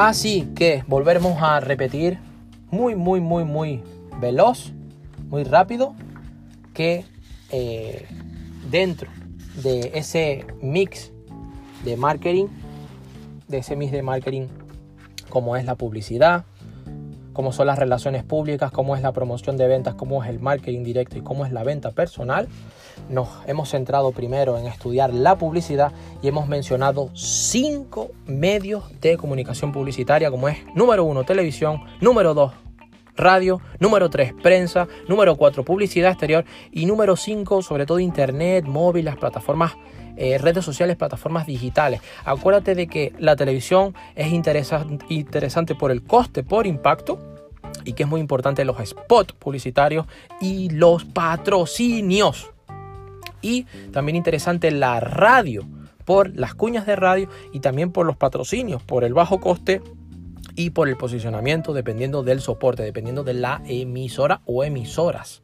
Así que volveremos a repetir muy, muy, muy, muy veloz, muy rápido, que eh, dentro de ese mix de marketing, de ese mix de marketing como es la publicidad, como son las relaciones públicas, cómo es la promoción de ventas, cómo es el marketing directo y cómo es la venta personal, nos hemos centrado primero en estudiar la publicidad y hemos mencionado cinco medios de comunicación publicitaria como es número uno televisión, número dos radio, número 3 prensa, número 4 publicidad exterior y número 5 sobre todo internet, móvil, las plataformas, eh, redes sociales, plataformas digitales. Acuérdate de que la televisión es interesante por el coste, por impacto y que es muy importante los spots publicitarios y los patrocinios. Y también interesante la radio por las cuñas de radio y también por los patrocinios, por el bajo coste y por el posicionamiento dependiendo del soporte, dependiendo de la emisora o emisoras.